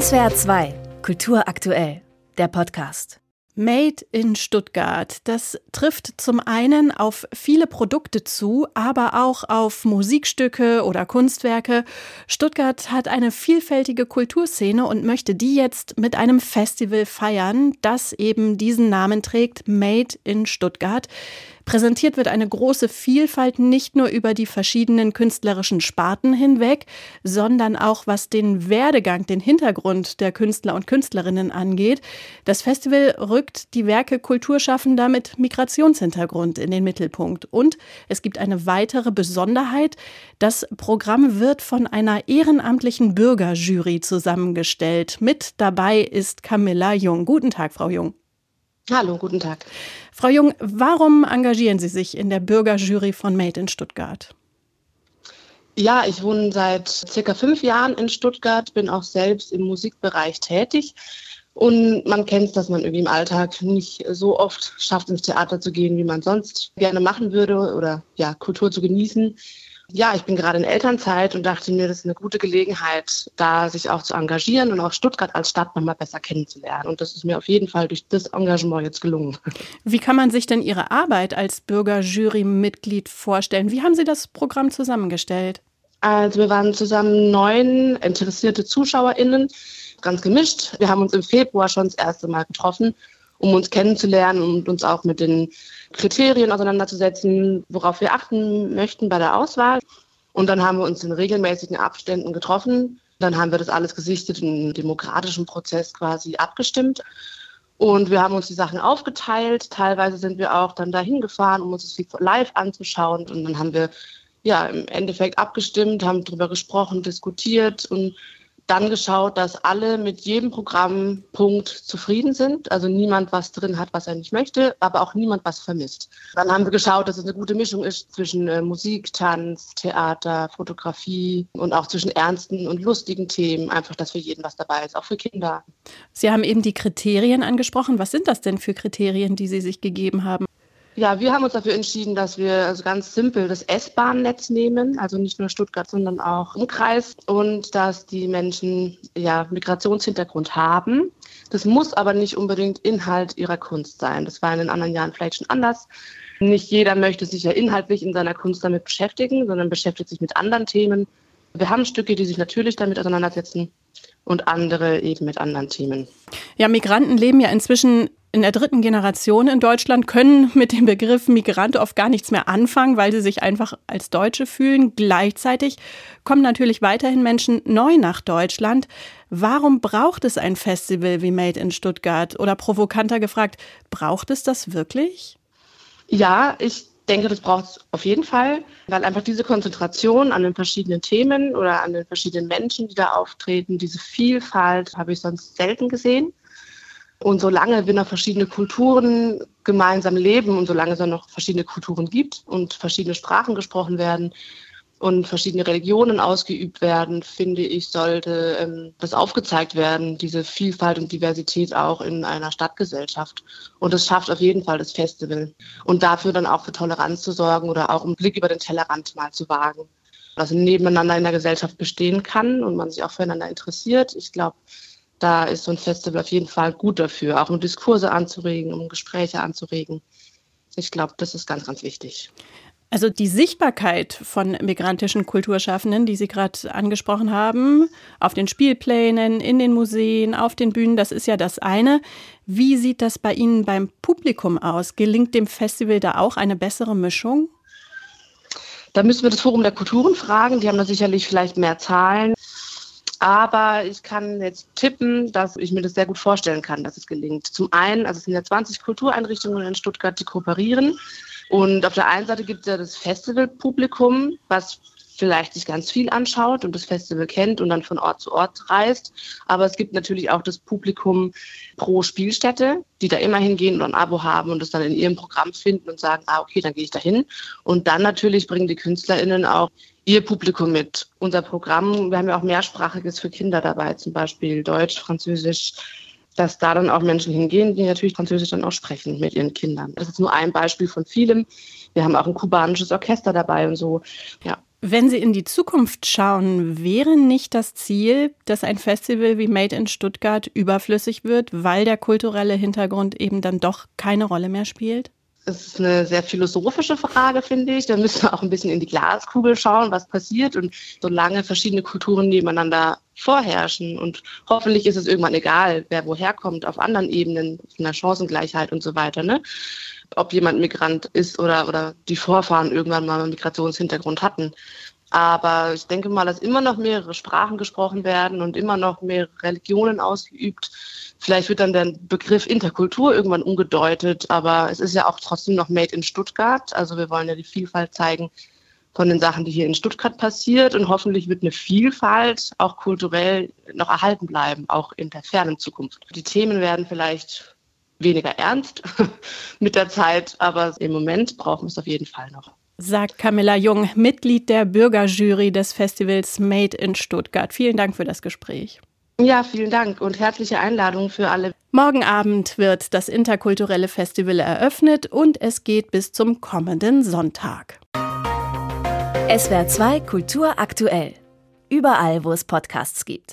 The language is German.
SWR 2, Kultur aktuell, der Podcast. Made in Stuttgart. Das trifft zum einen auf viele Produkte zu, aber auch auf Musikstücke oder Kunstwerke. Stuttgart hat eine vielfältige Kulturszene und möchte die jetzt mit einem Festival feiern, das eben diesen Namen trägt, Made in Stuttgart. Präsentiert wird eine große Vielfalt nicht nur über die verschiedenen künstlerischen Sparten hinweg, sondern auch was den Werdegang, den Hintergrund der Künstler und Künstlerinnen angeht. Das Festival rückt die Werke Kulturschaffender mit Migrationshintergrund in den Mittelpunkt. Und es gibt eine weitere Besonderheit. Das Programm wird von einer ehrenamtlichen Bürgerjury zusammengestellt. Mit dabei ist Camilla Jung. Guten Tag, Frau Jung. Hallo, guten Tag. Frau Jung, warum engagieren Sie sich in der Bürgerjury von Made in Stuttgart? Ja, ich wohne seit circa fünf Jahren in Stuttgart, bin auch selbst im Musikbereich tätig. Und man kennt es, dass man irgendwie im Alltag nicht so oft schafft, ins Theater zu gehen, wie man sonst gerne machen würde oder ja, Kultur zu genießen. Ja, ich bin gerade in Elternzeit und dachte mir, das ist eine gute Gelegenheit, da sich auch zu engagieren und auch Stuttgart als Stadt nochmal besser kennenzulernen. Und das ist mir auf jeden Fall durch das Engagement jetzt gelungen. Wie kann man sich denn Ihre Arbeit als Bürgerjury-Mitglied vorstellen? Wie haben Sie das Programm zusammengestellt? Also wir waren zusammen neun interessierte ZuschauerInnen, ganz gemischt. Wir haben uns im Februar schon das erste Mal getroffen, um uns kennenzulernen und uns auch mit den Kriterien auseinanderzusetzen, worauf wir achten möchten bei der Auswahl. Und dann haben wir uns in regelmäßigen Abständen getroffen. Dann haben wir das alles gesichtet im demokratischen Prozess quasi abgestimmt. Und wir haben uns die Sachen aufgeteilt. Teilweise sind wir auch dann dahin gefahren, um uns das live anzuschauen. Und dann haben wir ja im Endeffekt abgestimmt, haben darüber gesprochen, diskutiert und dann geschaut, dass alle mit jedem Programmpunkt zufrieden sind, also niemand was drin hat, was er nicht möchte, aber auch niemand was vermisst. Dann haben wir geschaut, dass es eine gute Mischung ist zwischen äh, Musik, Tanz, Theater, Fotografie und auch zwischen ernsten und lustigen Themen, einfach, dass für jeden was dabei ist, auch für Kinder. Sie haben eben die Kriterien angesprochen. Was sind das denn für Kriterien, die Sie sich gegeben haben? Ja, wir haben uns dafür entschieden, dass wir also ganz simpel das S-Bahn-Netz nehmen, also nicht nur Stuttgart, sondern auch Umkreis und dass die Menschen ja Migrationshintergrund haben. Das muss aber nicht unbedingt Inhalt ihrer Kunst sein. Das war in den anderen Jahren vielleicht schon anders. Nicht jeder möchte sich ja inhaltlich in seiner Kunst damit beschäftigen, sondern beschäftigt sich mit anderen Themen. Wir haben Stücke, die sich natürlich damit auseinandersetzen und andere eben mit anderen Themen. Ja, Migranten leben ja inzwischen in der dritten Generation in Deutschland, können mit dem Begriff Migrant oft gar nichts mehr anfangen, weil sie sich einfach als Deutsche fühlen. Gleichzeitig kommen natürlich weiterhin Menschen neu nach Deutschland. Warum braucht es ein Festival wie Made in Stuttgart? Oder provokanter gefragt, braucht es das wirklich? Ja, ich denke, das braucht es auf jeden Fall, weil einfach diese Konzentration an den verschiedenen Themen oder an den verschiedenen Menschen, die da auftreten, diese Vielfalt habe ich sonst selten gesehen. Und solange wir noch verschiedene Kulturen gemeinsam leben und solange es dann noch verschiedene Kulturen gibt und verschiedene Sprachen gesprochen werden und verschiedene Religionen ausgeübt werden, finde ich, sollte ähm, das aufgezeigt werden, diese Vielfalt und Diversität auch in einer Stadtgesellschaft. Und das schafft auf jeden Fall das Festival. Und dafür dann auch für Toleranz zu sorgen oder auch einen Blick über den Tellerrand mal zu wagen. Dass ein Nebeneinander in der Gesellschaft bestehen kann und man sich auch füreinander interessiert. Ich glaube, da ist so ein Festival auf jeden Fall gut dafür, auch um Diskurse anzuregen, um Gespräche anzuregen. Ich glaube, das ist ganz, ganz wichtig. Also die Sichtbarkeit von migrantischen Kulturschaffenden, die Sie gerade angesprochen haben, auf den Spielplänen, in den Museen, auf den Bühnen, das ist ja das eine. Wie sieht das bei Ihnen beim Publikum aus? Gelingt dem Festival da auch eine bessere Mischung? Da müssen wir das Forum der Kulturen fragen. Die haben da sicherlich vielleicht mehr Zahlen. Aber ich kann jetzt tippen, dass ich mir das sehr gut vorstellen kann, dass es gelingt. Zum einen, also es sind ja 20 Kultureinrichtungen in Stuttgart, die kooperieren. Und auf der einen Seite gibt es ja das Festivalpublikum, was vielleicht sich ganz viel anschaut und das Festival kennt und dann von Ort zu Ort reist. Aber es gibt natürlich auch das Publikum pro Spielstätte, die da immer hingehen und ein Abo haben und das dann in ihrem Programm finden und sagen, ah, okay, dann gehe ich da hin. Und dann natürlich bringen die KünstlerInnen auch ihr Publikum mit. Unser Programm, wir haben ja auch mehrsprachiges für Kinder dabei, zum Beispiel Deutsch, Französisch, dass da dann auch Menschen hingehen, die natürlich Französisch dann auch sprechen mit ihren Kindern. Das ist nur ein Beispiel von vielem. Wir haben auch ein kubanisches Orchester dabei und so. Ja. Wenn Sie in die Zukunft schauen, wäre nicht das Ziel, dass ein Festival wie Made in Stuttgart überflüssig wird, weil der kulturelle Hintergrund eben dann doch keine Rolle mehr spielt? Es ist eine sehr philosophische Frage, finde ich. Da müssen wir auch ein bisschen in die Glaskugel schauen, was passiert. Und solange verschiedene Kulturen nebeneinander vorherrschen und hoffentlich ist es irgendwann egal, wer woher kommt, auf anderen Ebenen, in der Chancengleichheit und so weiter, ne? ob jemand Migrant ist oder, oder die Vorfahren irgendwann mal einen Migrationshintergrund hatten. Aber ich denke mal, dass immer noch mehrere Sprachen gesprochen werden und immer noch mehrere Religionen ausgeübt. Vielleicht wird dann der Begriff Interkultur irgendwann umgedeutet, aber es ist ja auch trotzdem noch Made in Stuttgart. Also wir wollen ja die Vielfalt zeigen von den Sachen, die hier in Stuttgart passiert. Und hoffentlich wird eine Vielfalt auch kulturell noch erhalten bleiben, auch in der fernen Zukunft. Die Themen werden vielleicht weniger ernst mit der Zeit, aber im Moment brauchen wir es auf jeden Fall noch sagt Camilla Jung, Mitglied der Bürgerjury des Festivals Made in Stuttgart. Vielen Dank für das Gespräch. Ja, vielen Dank und herzliche Einladung für alle. Morgen Abend wird das interkulturelle Festival eröffnet und es geht bis zum kommenden Sonntag. SWR 2 Kultur aktuell. Überall, wo es Podcasts gibt.